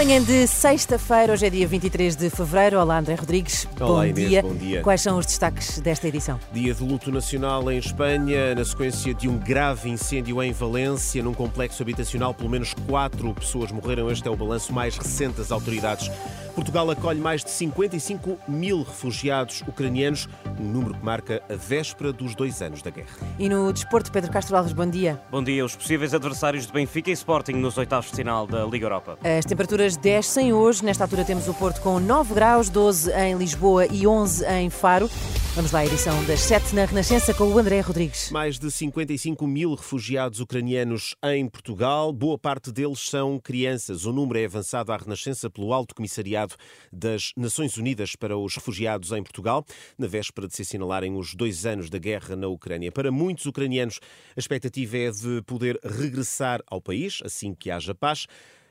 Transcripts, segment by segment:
Manhã de sexta-feira, hoje é dia 23 de fevereiro. Olá, André Rodrigues. Olá, bom, Inês, dia. bom dia. Quais são os destaques desta edição? Dia de luto nacional em Espanha, na sequência de um grave incêndio em Valência, num complexo habitacional. Pelo menos quatro pessoas morreram. Este é o balanço mais recente das autoridades. Portugal acolhe mais de 55 mil refugiados ucranianos, um número que marca a véspera dos dois anos da guerra. E no desporto, Pedro Castro Alves, bom dia. Bom dia. Os possíveis adversários de Benfica e Sporting nos oitavos de final da Liga Europa. As temperaturas descem hoje. Nesta altura temos o Porto com 9 graus, 12 em Lisboa e 11 em Faro. Vamos lá edição das 7 na Renascença com o André Rodrigues. Mais de 55 mil refugiados ucranianos em Portugal. Boa parte deles são crianças. O número é avançado à Renascença pelo Alto Comissariado das Nações Unidas para os Refugiados em Portugal, na véspera de se assinalarem os dois anos da guerra na Ucrânia. Para muitos ucranianos, a expectativa é de poder regressar ao país assim que haja paz.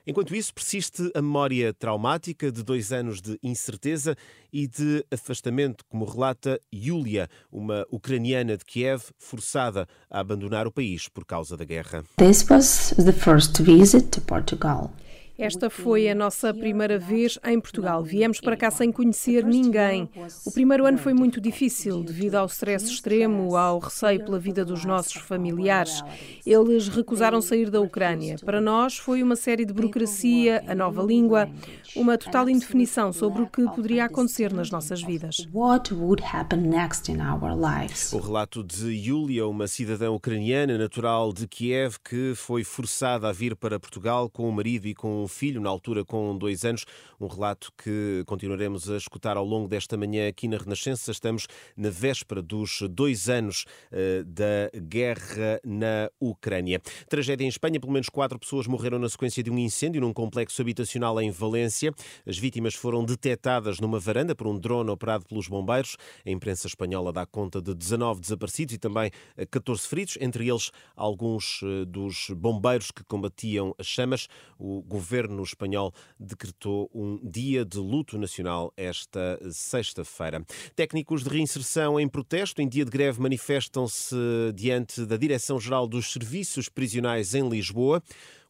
Enquanto isso, persiste a memória traumática de dois anos de incerteza e de afastamento, como relata Yulia, uma ucraniana de Kiev forçada a abandonar o país por causa da guerra. This was the first visit to Portugal. Esta foi a nossa primeira vez em Portugal. Viemos para cá sem conhecer ninguém. O primeiro ano foi muito difícil devido ao stress extremo, ao receio pela vida dos nossos familiares. Eles recusaram sair da Ucrânia. Para nós foi uma série de burocracia, a nova língua, uma total indefinição sobre o que poderia acontecer nas nossas vidas. What would happen next in our lives? O relato de Yulia, uma cidadã ucraniana natural de Kiev que foi forçada a vir para Portugal com o marido e com um filho, na altura com dois anos. Um relato que continuaremos a escutar ao longo desta manhã aqui na Renascença. Estamos na véspera dos dois anos uh, da guerra na Ucrânia. Tragédia em Espanha, pelo menos quatro pessoas morreram na sequência de um incêndio num complexo habitacional em Valência. As vítimas foram detectadas numa varanda por um drone operado pelos bombeiros. A imprensa espanhola dá conta de 19 desaparecidos e também 14 feridos, entre eles alguns uh, dos bombeiros que combatiam as chamas. O governo espanhol decretou um dia de luto nacional esta sexta-feira. Técnicos de reinserção em protesto, em dia de greve, manifestam-se diante da Direção-Geral dos Serviços Prisionais em Lisboa.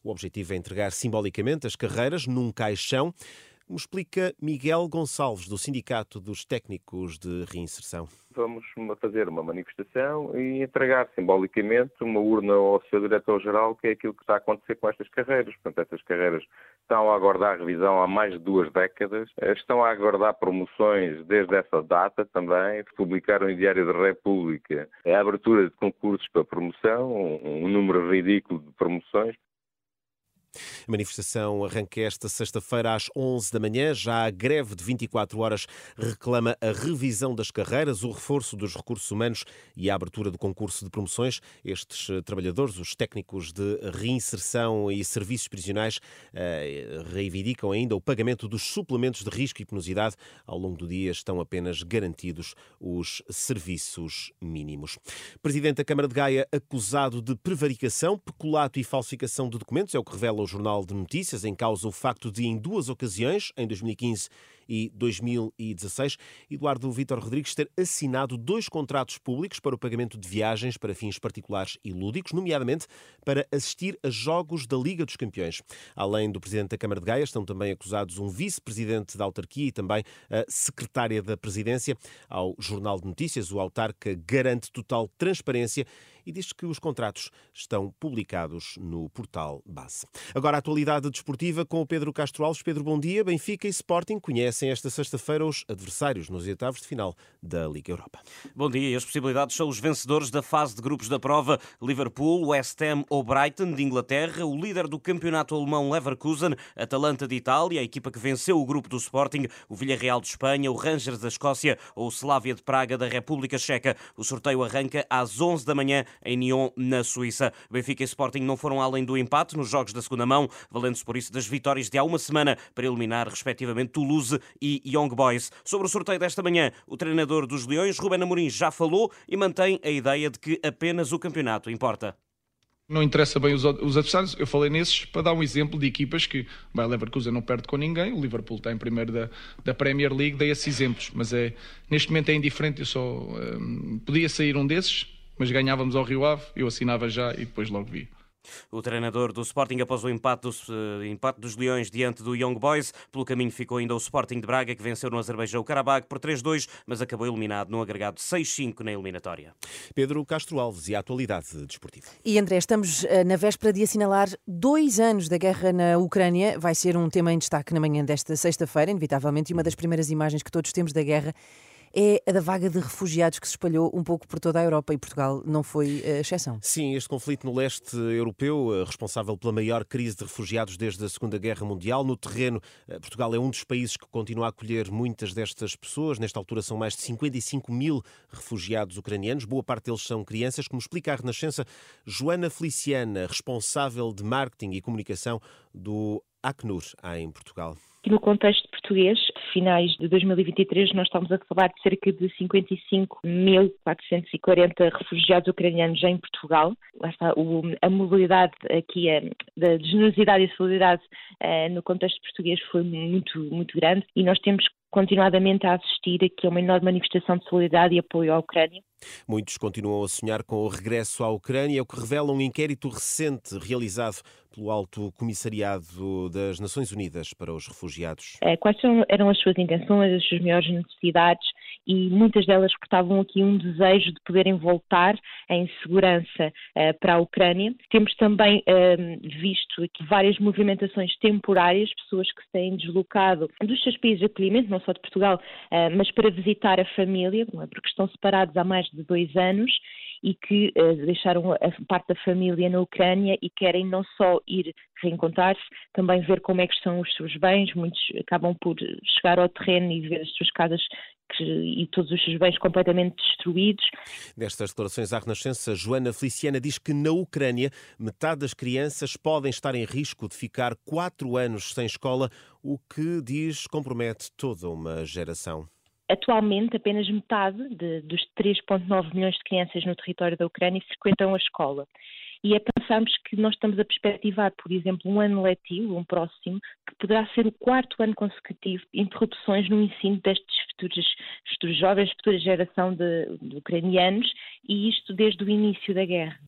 O objetivo é entregar simbolicamente as carreiras num caixão. Como explica Miguel Gonçalves, do Sindicato dos Técnicos de Reinserção. Vamos fazer uma manifestação e entregar simbolicamente uma urna ao seu diretor-geral, que é aquilo que está a acontecer com estas carreiras. Portanto, estas carreiras estão a aguardar revisão há mais de duas décadas, estão a aguardar promoções desde essa data também. Publicaram em Diário da República a abertura de concursos para promoção, um número ridículo de promoções. A manifestação arranca esta sexta-feira às 11 da manhã. Já a greve de 24 horas reclama a revisão das carreiras, o reforço dos recursos humanos e a abertura do concurso de promoções. Estes trabalhadores, os técnicos de reinserção e serviços prisionais, reivindicam ainda o pagamento dos suplementos de risco e penosidade. Ao longo do dia estão apenas garantidos os serviços mínimos. Presidente da Câmara de Gaia acusado de prevaricação, peculato e falsificação de documentos, é o que revela o Jornal de Notícias, em causa o facto de, em duas ocasiões, em 2015 e 2016, Eduardo Vítor Rodrigues ter assinado dois contratos públicos para o pagamento de viagens para fins particulares e lúdicos, nomeadamente para assistir a jogos da Liga dos Campeões. Além do Presidente da Câmara de Gaia, estão também acusados um Vice-Presidente da Autarquia e também a Secretária da Presidência. Ao Jornal de Notícias, o autarca garante total transparência e diz que os contratos estão publicados no portal base. Agora a atualidade desportiva com o Pedro Castro Alves. Pedro, bom dia. Benfica e Sporting conhecem esta sexta-feira os adversários nos oitavos de final da Liga Europa. Bom dia. As possibilidades são os vencedores da fase de grupos da prova: Liverpool, West Ham ou Brighton de Inglaterra, o líder do campeonato alemão Leverkusen, Atalanta de Itália, a equipa que venceu o grupo do Sporting, o Villarreal de Espanha, o Rangers da Escócia ou o Slavia de Praga da República Checa. O sorteio arranca às 11 da manhã em Nyon, na Suíça. Benfica e Sporting não foram além do empate nos jogos da segunda mão, valendo-se por isso das vitórias de há uma semana para eliminar, respectivamente, Toulouse e Young Boys. Sobre o sorteio desta manhã, o treinador dos Leões, Ruben Amorim, já falou e mantém a ideia de que apenas o campeonato importa. Não interessa bem os, os, adversários. Eu falei nesses para dar um exemplo de equipas que, bem, Leverkusen não perde com ninguém, o Liverpool está em primeiro da, da Premier League, dei esses exemplos. Mas é, neste momento é indiferente, eu só um, podia sair um desses, mas ganhávamos ao Rio Ave, eu assinava já e depois logo vi. O treinador do Sporting após o empate dos, uh, empate dos Leões diante do Young Boys. Pelo caminho ficou ainda o Sporting de Braga, que venceu no Azerbaijão o Karabakh por 3-2, mas acabou eliminado no agregado 6-5 na eliminatória. Pedro Castro Alves e a atualidade desportiva. E André, estamos uh, na véspera de assinalar dois anos da guerra na Ucrânia. Vai ser um tema em destaque na manhã desta sexta-feira, inevitavelmente, e uma das primeiras imagens que todos temos da guerra é a da vaga de refugiados que se espalhou um pouco por toda a Europa e Portugal não foi a eh, exceção. Sim, este conflito no leste europeu, eh, responsável pela maior crise de refugiados desde a Segunda Guerra Mundial. No terreno, eh, Portugal é um dos países que continua a acolher muitas destas pessoas. Nesta altura são mais de 55 mil refugiados ucranianos. Boa parte deles são crianças, como explica a Renascença Joana Feliciana, responsável de marketing e comunicação do Acnur, em Portugal. No contexto português, finais de 2023, nós estamos a falar de cerca de 55.440 refugiados ucranianos em Portugal. Está, o, a mobilidade aqui, a, da generosidade e solidariedade uh, no contexto português foi muito, muito grande e nós temos continuadamente a assistir aqui a uma enorme manifestação de solidariedade e apoio à Ucrânia. Muitos continuam a sonhar com o regresso à Ucrânia, é o que revela um inquérito recente realizado pelo Alto Comissariado das Nações Unidas para os Refugiados. Eh, quais eram as suas intenções, as suas maiores necessidades e muitas delas portavam aqui um desejo de poderem voltar em segurança uh, para a Ucrânia. Temos também uh, visto aqui várias movimentações temporárias, pessoas que se têm deslocado dos seus países de acolhimento, não só de Portugal, uh, mas para visitar a família, é? porque estão separados há mais de dois anos e que uh, deixaram a parte da família na Ucrânia e querem não só ir reencontrar-se, também ver como é que estão os seus bens. Muitos acabam por chegar ao terreno e ver as suas casas que, e todos os seus bens completamente destruídos. Nestas declarações à Renascença, Joana Feliciana diz que na Ucrânia metade das crianças podem estar em risco de ficar quatro anos sem escola, o que diz compromete toda uma geração. Atualmente, apenas metade de, dos 3,9 milhões de crianças no território da Ucrânia frequentam a escola. E é pensarmos que nós estamos a perspectivar, por exemplo, um ano letivo, um próximo, que poderá ser o quarto ano consecutivo de interrupções no ensino destes futuros jovens, futura geração de, de ucranianos, e isto desde o início da guerra.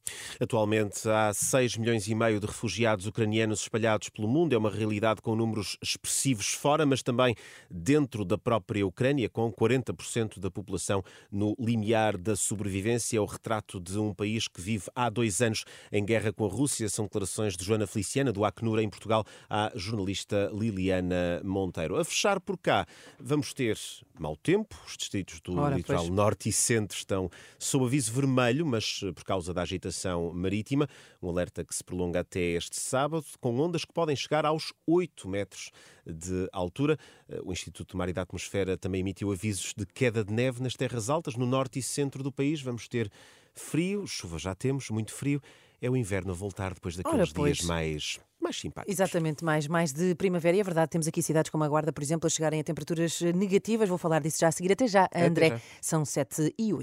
Atualmente há 6 milhões e meio de refugiados ucranianos espalhados pelo mundo. É uma realidade com números expressivos fora, mas também dentro da própria Ucrânia, com 40% da população no limiar da sobrevivência. É o retrato de um país que vive há dois anos em guerra com a Rússia. São declarações de Joana Feliciana, do Acnur, em Portugal, à jornalista Liliana Monteiro. A fechar por cá, vamos ter mau tempo. Os distritos do Ora, litoral pois. norte e centro estão sob aviso vermelho, mas eh, por causa da agitação marítima. Um alerta que se prolonga até este sábado, com ondas que podem chegar aos 8 metros de altura. Eh, o Instituto de Mar e da Atmosfera também emitiu avisos de queda de neve nas terras altas, no norte e centro do país. Vamos ter frio, chuva já temos, muito frio. É o inverno a voltar depois daqueles dias mais mais simpáticos. Exatamente, mais, mais de primavera. E é verdade, temos aqui cidades como a Guarda, por exemplo, a chegarem a temperaturas negativas. Vou falar disso já a seguir. Até já, André. Até já. São 7 e 8.